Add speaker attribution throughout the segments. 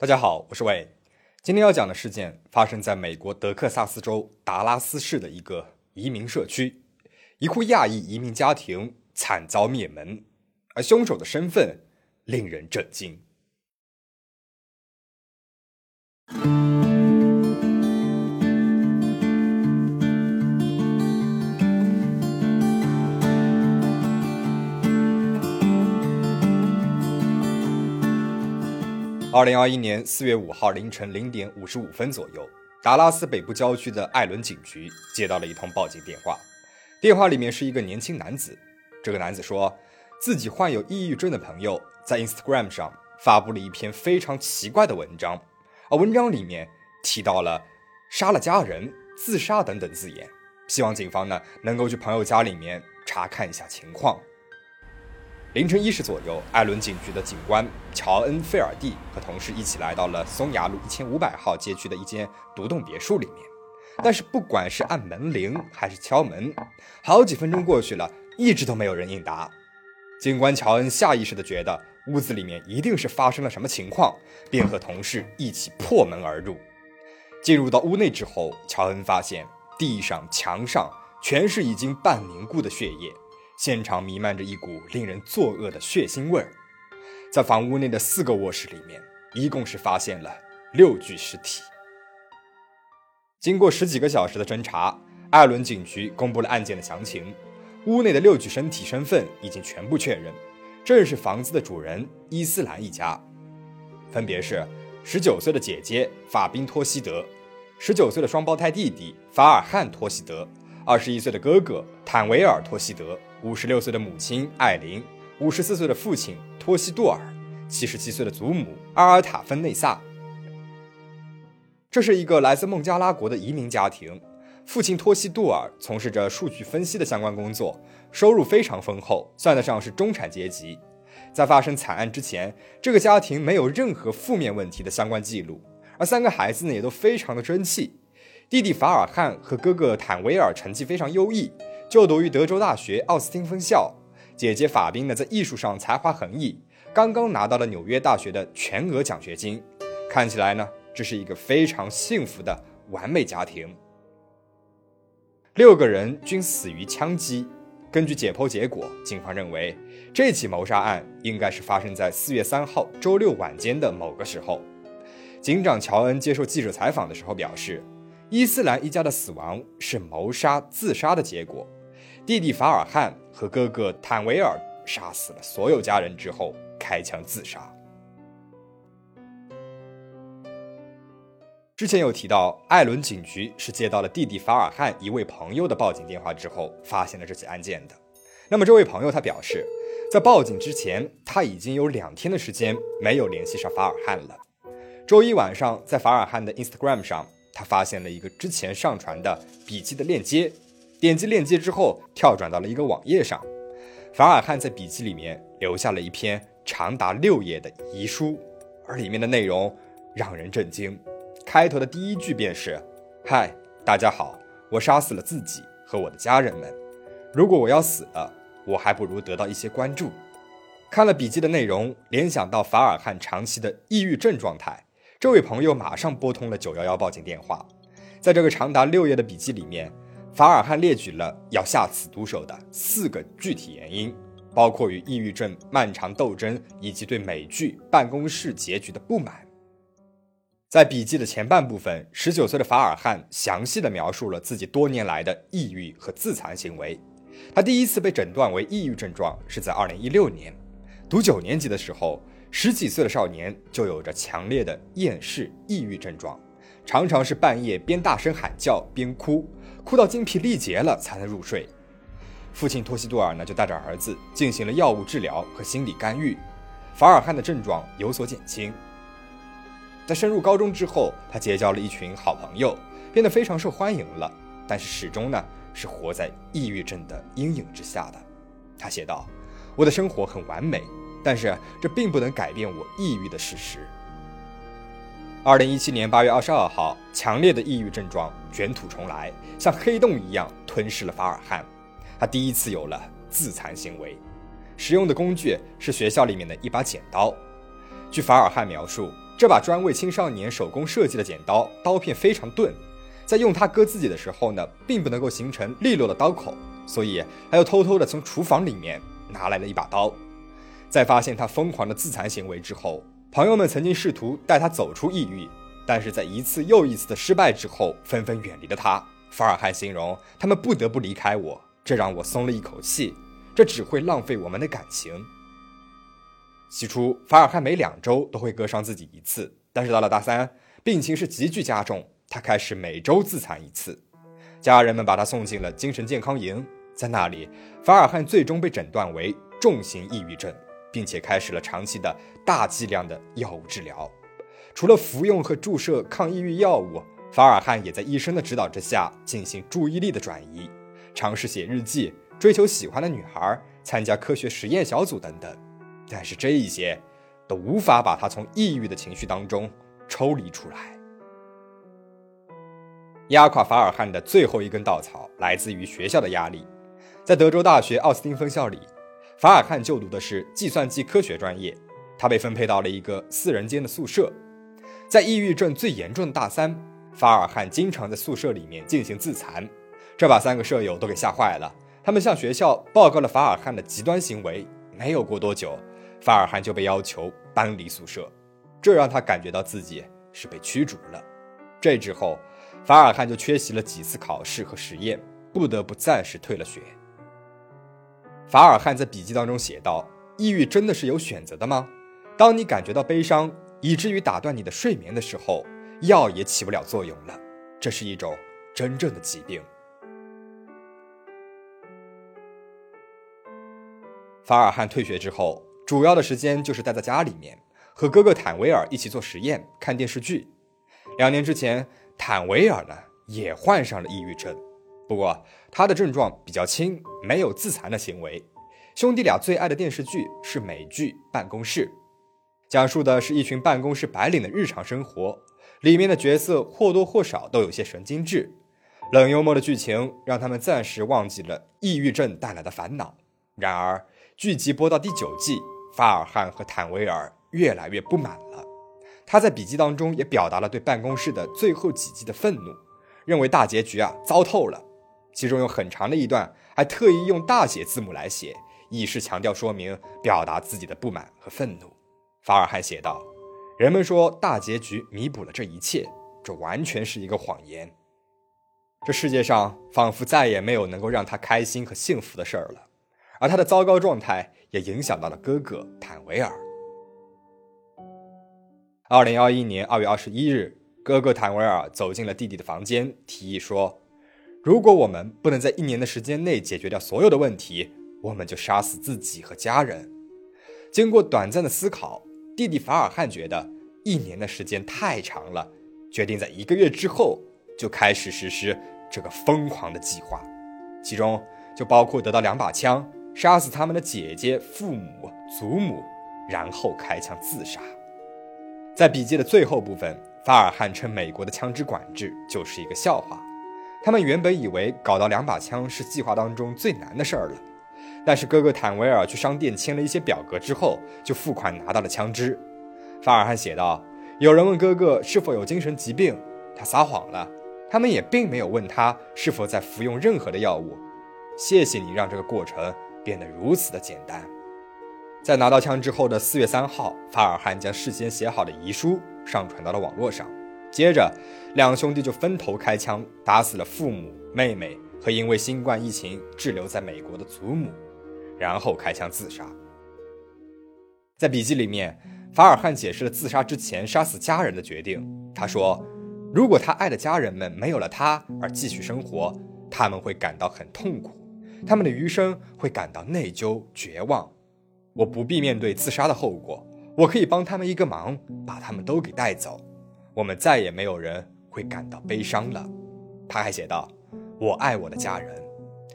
Speaker 1: 大家好，我是魏。今天要讲的事件发生在美国德克萨斯州达拉斯市的一个移民社区，一户亚裔移民家庭惨遭灭门，而凶手的身份令人震惊。二零二一年四月五号凌晨零点五十五分左右，达拉斯北部郊区的艾伦警局接到了一通报警电话。电话里面是一个年轻男子，这个男子说自己患有抑郁症的朋友在 Instagram 上发布了一篇非常奇怪的文章，而文章里面提到了杀了家人、自杀等等字眼，希望警方呢能够去朋友家里面查看一下情况。凌晨一时左右，艾伦警局的警官乔恩·费尔蒂和同事一起来到了松崖路一千五百号街区的一间独栋别墅里面。但是，不管是按门铃还是敲门，好几分钟过去了，一直都没有人应答。警官乔恩下意识地觉得屋子里面一定是发生了什么情况，便和同事一起破门而入。进入到屋内之后，乔恩发现地上、墙上全是已经半凝固的血液。现场弥漫着一股令人作恶的血腥味儿，在房屋内的四个卧室里面，一共是发现了六具尸体。经过十几个小时的侦查，艾伦警局公布了案件的详情。屋内的六具身体身份已经全部确认，正是房子的主人伊斯兰一家，分别是十九岁的姐姐法宾托西德，十九岁的双胞胎弟弟法尔汉托西德，二十一岁的哥哥坦维尔托西德。五十六岁的母亲艾琳，五十四岁的父亲托西杜尔，七十七岁的祖母阿尔塔芬内萨。这是一个来自孟加拉国的移民家庭，父亲托西杜尔从事着数据分析的相关工作，收入非常丰厚，算得上是中产阶级。在发生惨案之前，这个家庭没有任何负面问题的相关记录，而三个孩子呢也都非常的争气。弟弟法尔汉和哥哥坦维尔成绩非常优异。就读于德州大学奥斯汀分校，姐姐法宾呢在艺术上才华横溢，刚刚拿到了纽约大学的全额奖学金。看起来呢，这是一个非常幸福的完美家庭。六个人均死于枪击。根据解剖结果，警方认为这起谋杀案应该是发生在四月三号周六晚间的某个时候。警长乔恩接受记者采访的时候表示，伊斯兰一家的死亡是谋杀自杀的结果。弟弟法尔汉和哥哥坦维尔杀死了所有家人之后开枪自杀。之前有提到，艾伦警局是接到了弟弟法尔汉一位朋友的报警电话之后，发现了这起案件的。那么这位朋友他表示，在报警之前，他已经有两天的时间没有联系上法尔汉了。周一晚上，在法尔汉的 Instagram 上，他发现了一个之前上传的笔记的链接。点击链接之后，跳转到了一个网页上。法尔汉在笔记里面留下了一篇长达六页的遗书，而里面的内容让人震惊。开头的第一句便是：“嗨，大家好，我杀死了自己和我的家人们。如果我要死了，我还不如得到一些关注。”看了笔记的内容，联想到法尔汉长期的抑郁症状态，这位朋友马上拨通了九幺幺报警电话。在这个长达六页的笔记里面。法尔汉列举了要下此毒手的四个具体原因，包括与抑郁症漫长斗争以及对美剧《办公室》结局的不满。在笔记的前半部分，十九岁的法尔汉详细的描述了自己多年来的抑郁和自残行为。他第一次被诊断为抑郁症状是在二零一六年，读九年级的时候，十几岁的少年就有着强烈的厌世抑郁症状。常常是半夜边大声喊叫边哭，哭到精疲力竭了才能入睡。父亲托西多尔呢，就带着儿子进行了药物治疗和心理干预，法尔汉的症状有所减轻。在升入高中之后，他结交了一群好朋友，变得非常受欢迎了。但是始终呢，是活在抑郁症的阴影之下的。他写道：“我的生活很完美，但是这并不能改变我抑郁的事实。”二零一七年八月二十二号，强烈的抑郁症状卷土重来，像黑洞一样吞噬了法尔汉。他第一次有了自残行为，使用的工具是学校里面的一把剪刀。据法尔汉描述，这把专为青少年手工设计的剪刀，刀片非常钝，在用它割自己的时候呢，并不能够形成利落的刀口，所以他又偷偷的从厨房里面拿来了一把刀。在发现他疯狂的自残行为之后，朋友们曾经试图带他走出抑郁，但是在一次又一次的失败之后，纷纷远离了他。法尔汉形容他们不得不离开我，这让我松了一口气。这只会浪费我们的感情。起初，法尔汉每两周都会割伤自己一次，但是到了大三，病情是急剧加重，他开始每周自残一次。家人们把他送进了精神健康营，在那里，法尔汉最终被诊断为重型抑郁症，并且开始了长期的大剂量的药物治疗。除了服用和注射抗抑郁药物。法尔汉也在医生的指导之下进行注意力的转移，尝试写日记，追求喜欢的女孩，参加科学实验小组等等。但是这一些都无法把他从抑郁的情绪当中抽离出来。压垮法尔汉的最后一根稻草来自于学校的压力。在德州大学奥斯汀分校里，法尔汉就读的是计算机科学专业，他被分配到了一个四人间的宿舍。在抑郁症最严重的大三。法尔汉经常在宿舍里面进行自残，这把三个舍友都给吓坏了。他们向学校报告了法尔汉的极端行为。没有过多久，法尔汉就被要求搬离宿舍，这让他感觉到自己是被驱逐了。这之后，法尔汉就缺席了几次考试和实验，不得不暂时退了学。法尔汉在笔记当中写道：“抑郁真的是有选择的吗？当你感觉到悲伤，以至于打断你的睡眠的时候。”药也起不了作用了，这是一种真正的疾病。法尔汉退学之后，主要的时间就是待在家里面，和哥哥坦维尔一起做实验、看电视剧。两年之前，坦维尔呢也患上了抑郁症，不过他的症状比较轻，没有自残的行为。兄弟俩最爱的电视剧是美剧《办公室》，讲述的是一群办公室白领的日常生活。里面的角色或多或少都有些神经质，冷幽默的剧情让他们暂时忘记了抑郁症带来的烦恼。然而，剧集播到第九季，法尔汉和坦维尔越来越不满了。他在笔记当中也表达了对办公室的最后几集的愤怒，认为大结局啊糟透了。其中有很长的一段还特意用大写字母来写，以示强调说明、表达自己的不满和愤怒。法尔汉写道。人们说大结局弥补了这一切，这完全是一个谎言。这世界上仿佛再也没有能够让他开心和幸福的事儿了，而他的糟糕状态也影响到了哥哥坦维尔。二零二一年二月二十一日，哥哥坦维尔走进了弟弟的房间，提议说：“如果我们不能在一年的时间内解决掉所有的问题，我们就杀死自己和家人。”经过短暂的思考。弟弟法尔汉觉得一年的时间太长了，决定在一个月之后就开始实施这个疯狂的计划，其中就包括得到两把枪，杀死他们的姐姐、父母、祖母，然后开枪自杀。在笔记的最后部分，法尔汉称美国的枪支管制就是一个笑话。他们原本以为搞到两把枪是计划当中最难的事儿了。但是哥哥坦维尔去商店签了一些表格之后，就付款拿到了枪支。法尔汉写道：“有人问哥哥是否有精神疾病，他撒谎了。他们也并没有问他是否在服用任何的药物。谢谢你让这个过程变得如此的简单。”在拿到枪之后的四月三号，法尔汉将事先写好的遗书上传到了网络上。接着，两兄弟就分头开枪，打死了父母、妹妹。和因为新冠疫情滞留在美国的祖母，然后开枪自杀。在笔记里面，法尔汉解释了自杀之前杀死家人的决定。他说：“如果他爱的家人们没有了他而继续生活，他们会感到很痛苦，他们的余生会感到内疚、绝望。我不必面对自杀的后果，我可以帮他们一个忙，把他们都给带走。我们再也没有人会感到悲伤了。”他还写道。我爱我的家人，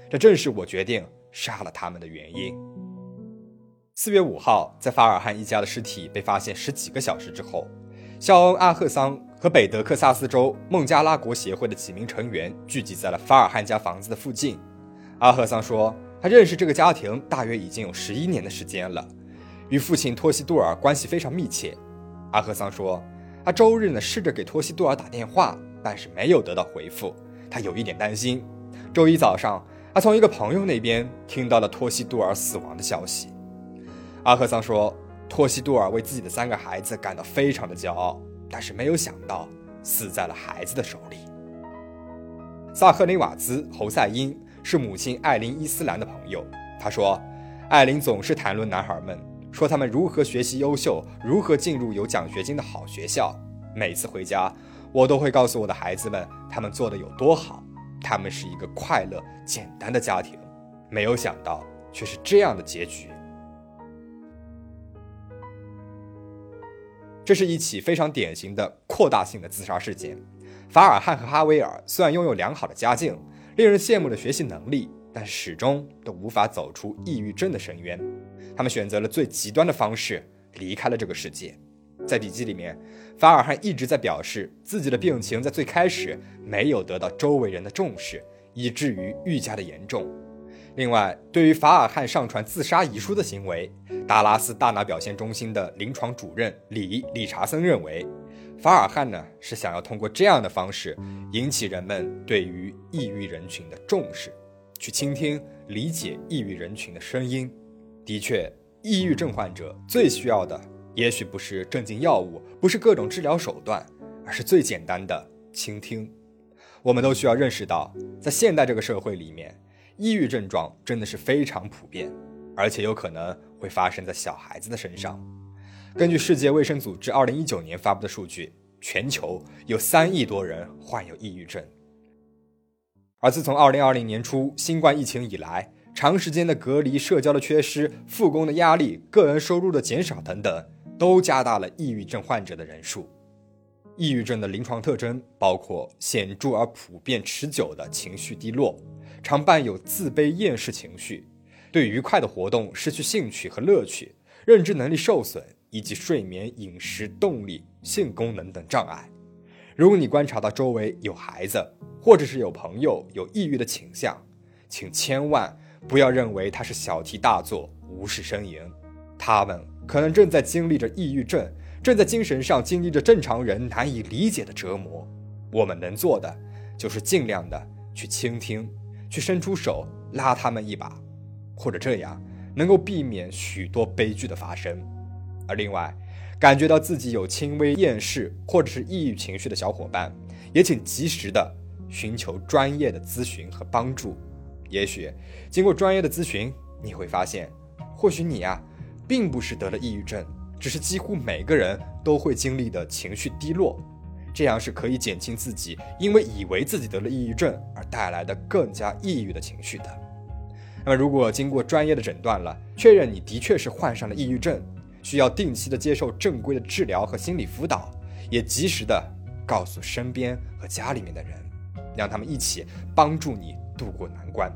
Speaker 1: 这正是我决定杀了他们的原因。四月五号，在法尔汉一家的尸体被发现十几个小时之后，肖恩·阿赫桑和北德克萨斯州孟加拉国协会的几名成员聚集在了法尔汉家房子的附近。阿赫桑说，他认识这个家庭大约已经有十一年的时间了，与父亲托西杜尔关系非常密切。阿赫桑说，他周日呢试着给托西杜尔打电话，但是没有得到回复，他有一点担心。周一早上，他从一个朋友那边听到了托西杜尔死亡的消息。阿赫桑说，托西杜尔为自己的三个孩子感到非常的骄傲，但是没有想到死在了孩子的手里。萨赫内瓦兹·侯赛因是母亲艾琳·伊斯兰的朋友。他说，艾琳总是谈论男孩们，说他们如何学习优秀，如何进入有奖学金的好学校。每次回家，我都会告诉我的孩子们，他们做的有多好，他们是一个快乐、简单的家庭。没有想到，却是这样的结局。这是一起非常典型的扩大性的自杀事件。法尔汉和哈维尔虽然拥有良好的家境、令人羡慕的学习能力，但始终都无法走出抑郁症的深渊。他们选择了最极端的方式离开了这个世界。在笔记里面，法尔汉一直在表示自己的病情在最开始没有得到周围人的重视，以至于愈加的严重。另外，对于法尔汉上传自杀遗书的行为，达拉斯大脑表现中心的临床主任李理查森认为。法尔汉呢是想要通过这样的方式引起人们对于抑郁人群的重视，去倾听、理解抑郁人群的声音。的确，抑郁症患者最需要的也许不是镇静药物，不是各种治疗手段，而是最简单的倾听。我们都需要认识到，在现代这个社会里面，抑郁症状真的是非常普遍，而且有可能会发生在小孩子的身上。根据世界卫生组织二零一九年发布的数据，全球有三亿多人患有抑郁症。而自从二零二零年初新冠疫情以来，长时间的隔离、社交的缺失、复工的压力、个人收入的减少等等，都加大了抑郁症患者的人数。抑郁症的临床特征包括显著而普遍、持久的情绪低落，常伴有自卑、厌世情绪，对愉快的活动失去兴趣和乐趣，认知能力受损。以及睡眠、饮食、动力、性功能等障碍。如果你观察到周围有孩子，或者是有朋友有抑郁的倾向，请千万不要认为他是小题大做、无事呻吟。他们可能正在经历着抑郁症，正在精神上经历着正常人难以理解的折磨。我们能做的就是尽量的去倾听，去伸出手拉他们一把，或者这样能够避免许多悲剧的发生。而另外，感觉到自己有轻微厌世或者是抑郁情绪的小伙伴，也请及时的寻求专业的咨询和帮助。也许经过专业的咨询，你会发现，或许你呀，并不是得了抑郁症，只是几乎每个人都会经历的情绪低落。这样是可以减轻自己因为以为自己得了抑郁症而带来的更加抑郁的情绪的。那么，如果经过专业的诊断了，确认你的确是患上了抑郁症。需要定期的接受正规的治疗和心理辅导，也及时的告诉身边和家里面的人，让他们一起帮助你度过难关。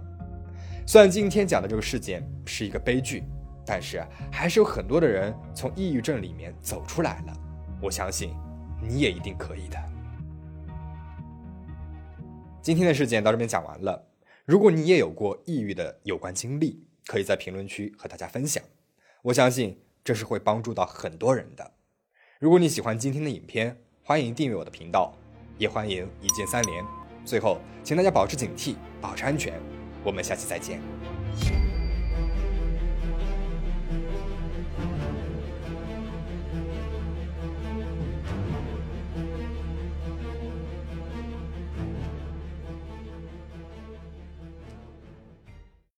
Speaker 1: 虽然今天讲的这个事件是一个悲剧，但是还是有很多的人从抑郁症里面走出来了。我相信你也一定可以的。今天的事件到这边讲完了。如果你也有过抑郁的有关经历，可以在评论区和大家分享。我相信。这是会帮助到很多人的。如果你喜欢今天的影片，欢迎订阅我的频道，也欢迎一键三连。最后，请大家保持警惕，保持安全。我们下期再见。